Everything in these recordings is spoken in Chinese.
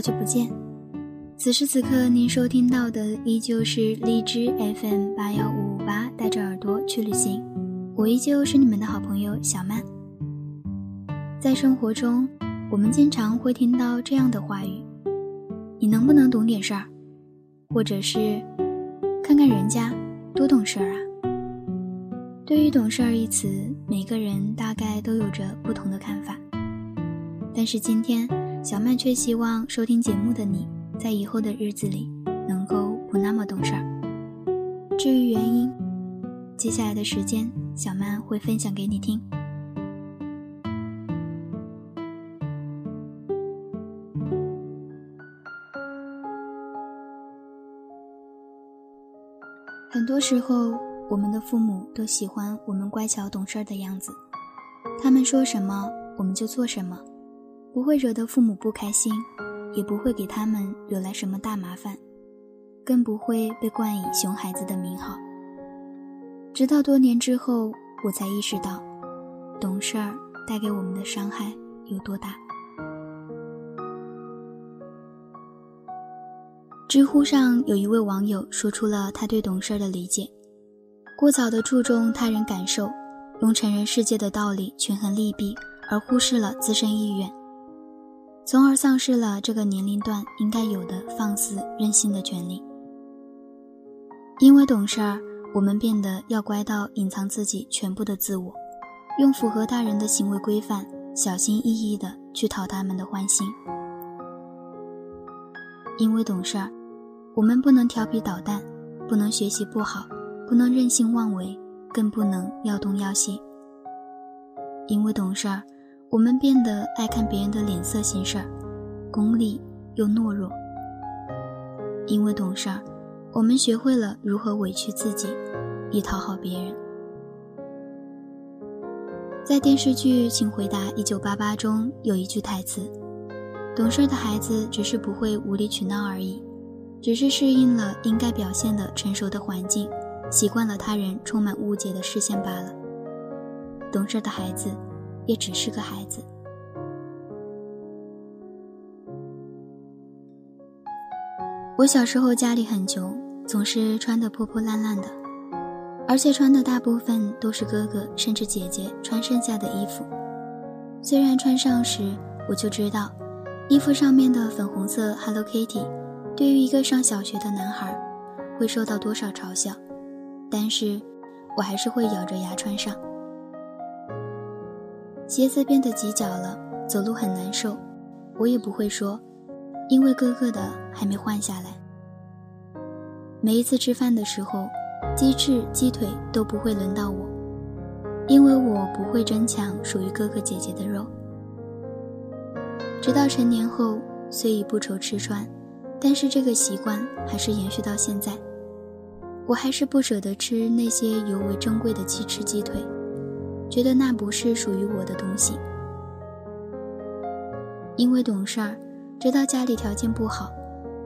好久不见。此时此刻，您收听到的依旧是荔枝 FM 八幺五五八，带着耳朵去旅行。我依旧是你们的好朋友小曼。在生活中，我们经常会听到这样的话语：“你能不能懂点事儿？”或者是“看看人家多懂事儿啊。”对于“懂事儿”一词，每个人大概都有着不同的看法。但是今天，小曼却希望收听节目的你，在以后的日子里能够不那么懂事儿。至于原因，接下来的时间，小曼会分享给你听。很多时候，我们的父母都喜欢我们乖巧懂事儿的样子，他们说什么，我们就做什么。不会惹得父母不开心，也不会给他们惹来什么大麻烦，更不会被冠以“熊孩子”的名号。直到多年之后，我才意识到，懂事儿带给我们的伤害有多大。知乎上有一位网友说出了他对懂事儿的理解：过早的注重他人感受，用成人世界的道理权衡利弊，而忽视了自身意愿。从而丧失了这个年龄段应该有的放肆任性的权利。因为懂事儿，我们变得要乖到隐藏自己全部的自我，用符合大人的行为规范，小心翼翼地去讨他们的欢心。因为懂事儿，我们不能调皮捣蛋，不能学习不好，不能任性妄为，更不能要东要西。因为懂事儿。我们变得爱看别人的脸色行事儿，功利又懦弱。因为懂事儿，我们学会了如何委屈自己，以讨好别人。在电视剧《请回答一九八八》中有一句台词：“懂事的孩子只是不会无理取闹而已，只是适应了应该表现的成熟的环境，习惯了他人充满误解的视线罢了。”懂事的孩子。也只是个孩子。我小时候家里很穷，总是穿得破破烂烂的，而且穿的大部分都是哥哥甚至姐姐穿剩下的衣服。虽然穿上时我就知道，衣服上面的粉红色 Hello Kitty，对于一个上小学的男孩，会受到多少嘲笑，但是我还是会咬着牙穿上。鞋子变得挤脚了，走路很难受，我也不会说，因为哥哥的还没换下来。每一次吃饭的时候，鸡翅、鸡腿都不会轮到我，因为我不会争抢属于哥哥姐姐的肉。直到成年后，虽已不愁吃穿，但是这个习惯还是延续到现在，我还是不舍得吃那些尤为珍贵的鸡翅、鸡腿。觉得那不是属于我的东西，因为懂事儿，知道家里条件不好，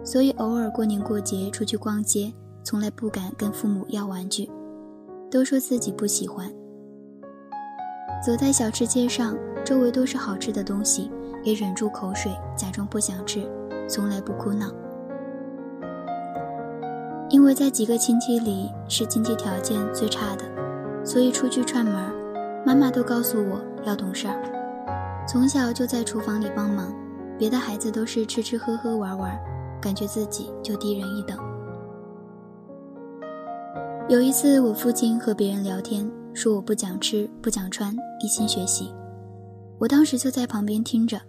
所以偶尔过年过节出去逛街，从来不敢跟父母要玩具，都说自己不喜欢。走在小吃街上，周围都是好吃的东西，也忍住口水，假装不想吃，从来不哭闹。因为在几个亲戚里是经济条件最差的，所以出去串门儿。妈妈都告诉我要懂事儿，从小就在厨房里帮忙，别的孩子都是吃吃喝喝玩玩，感觉自己就低人一等。有一次，我父亲和别人聊天，说我不讲吃不讲穿，一心学习。我当时就在旁边听着，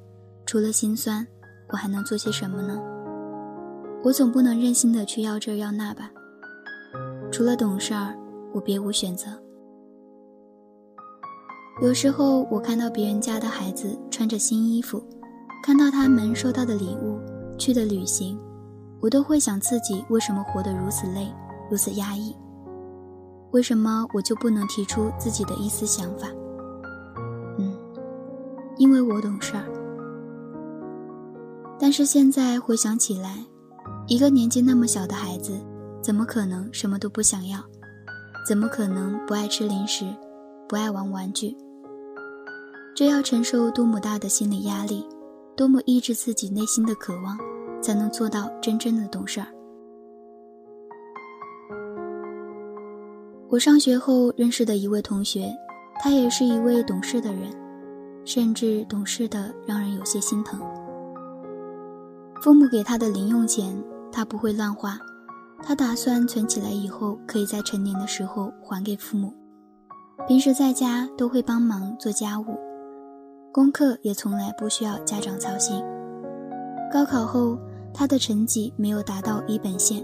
除了心酸，我还能做些什么呢？我总不能任性的去要这要那吧？除了懂事儿，我别无选择。有时候我看到别人家的孩子穿着新衣服，看到他们收到的礼物、去的旅行，我都会想自己为什么活得如此累、如此压抑？为什么我就不能提出自己的一丝想法？嗯，因为我懂事儿。但是现在回想起来，一个年纪那么小的孩子，怎么可能什么都不想要？怎么可能不爱吃零食，不爱玩玩具？这要承受多么大的心理压力，多么抑制自己内心的渴望，才能做到真正的懂事儿。我上学后认识的一位同学，他也是一位懂事的人，甚至懂事的让人有些心疼。父母给他的零用钱，他不会乱花，他打算存起来以后可以在成年的时候还给父母。平时在家都会帮忙做家务，功课也从来不需要家长操心。高考后，他的成绩没有达到一本线。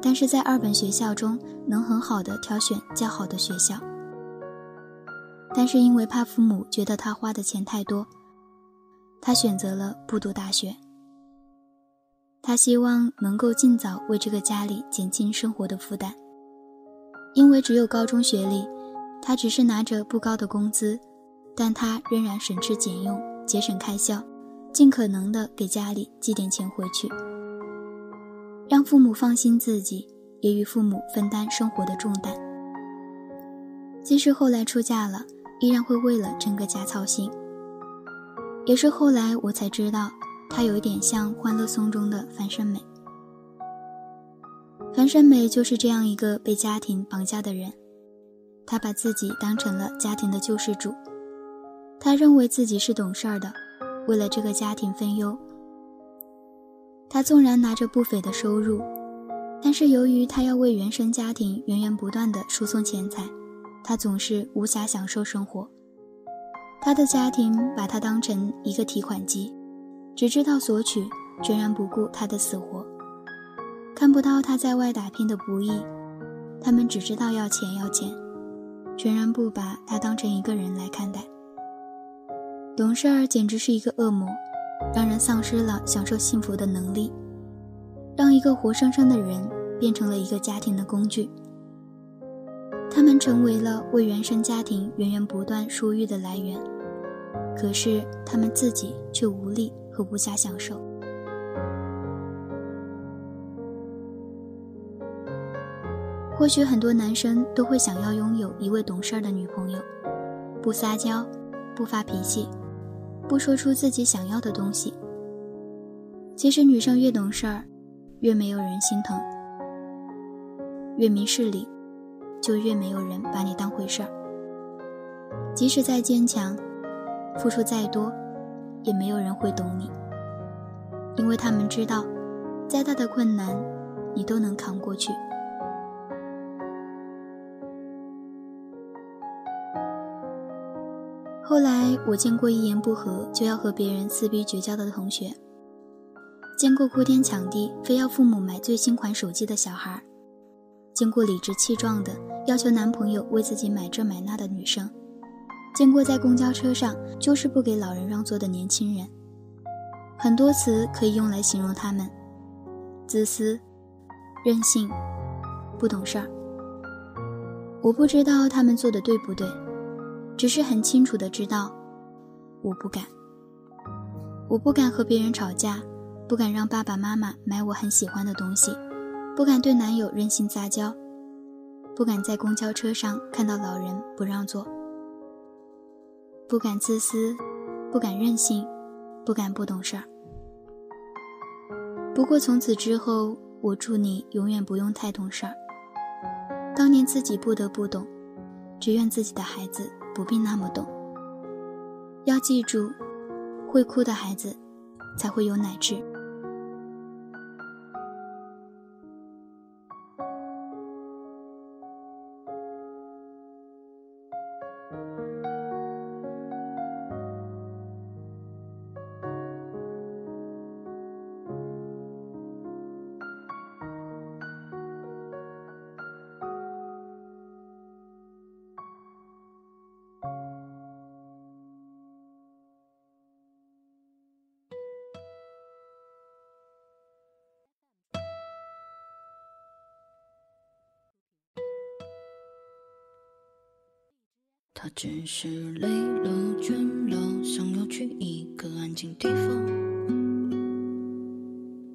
但是在二本学校中能很好的挑选较好的学校，但是因为怕父母觉得他花的钱太多，他选择了不读大学。他希望能够尽早为这个家里减轻生活的负担，因为只有高中学历，他只是拿着不高的工资，但他仍然省吃俭用，节省开销，尽可能的给家里寄点钱回去。让父母放心，自己也与父母分担生活的重担。即使后来出嫁了，依然会为了整个家操心。也是后来我才知道，他有一点像《欢乐颂》中的樊胜美。樊胜美就是这样一个被家庭绑架的人，她把自己当成了家庭的救世主，他认为自己是懂事儿的，为了这个家庭分忧。他纵然拿着不菲的收入，但是由于他要为原生家庭源源不断的输送钱财，他总是无暇享受生活。他的家庭把他当成一个提款机，只知道索取，全然不顾他的死活，看不到他在外打拼的不易。他们只知道要钱要钱，全然不把他当成一个人来看待。懂事儿简直是一个恶魔。让人丧失了享受幸福的能力，让一个活生生的人变成了一个家庭的工具。他们成为了为原生家庭源源不断输育的来源，可是他们自己却无力和无暇享受。或许很多男生都会想要拥有一位懂事儿的女朋友，不撒娇，不发脾气。不说出自己想要的东西。其实女生越懂事儿，越没有人心疼；越明事理，就越没有人把你当回事儿。即使再坚强，付出再多，也没有人会懂你，因为他们知道，再大的困难，你都能扛过去。后来我见过一言不合就要和别人撕逼绝交的同学，见过哭天抢地非要父母买最新款手机的小孩，见过理直气壮的要求男朋友为自己买这买那的女生，见过在公交车上就是不给老人让座的年轻人。很多词可以用来形容他们：自私、任性、不懂事儿。我不知道他们做的对不对。只是很清楚的知道，我不敢，我不敢和别人吵架，不敢让爸爸妈妈买我很喜欢的东西，不敢对男友任性撒娇，不敢在公交车上看到老人不让座，不敢自私，不敢任性，不敢不懂事儿。不过从此之后，我祝你永远不用太懂事儿。当年自己不得不懂，只愿自己的孩子。不必那么懂。要记住，会哭的孩子，才会有奶汁。他只是累了倦了，想要去一个安静地方。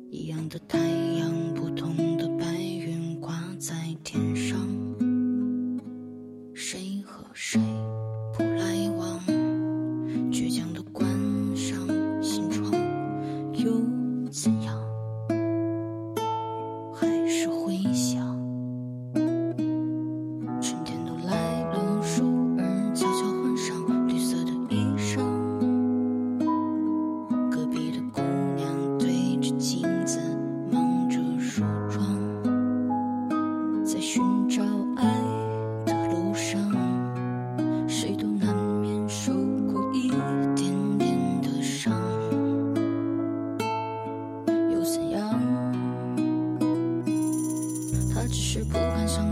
一样的太怎样？他只是不敢想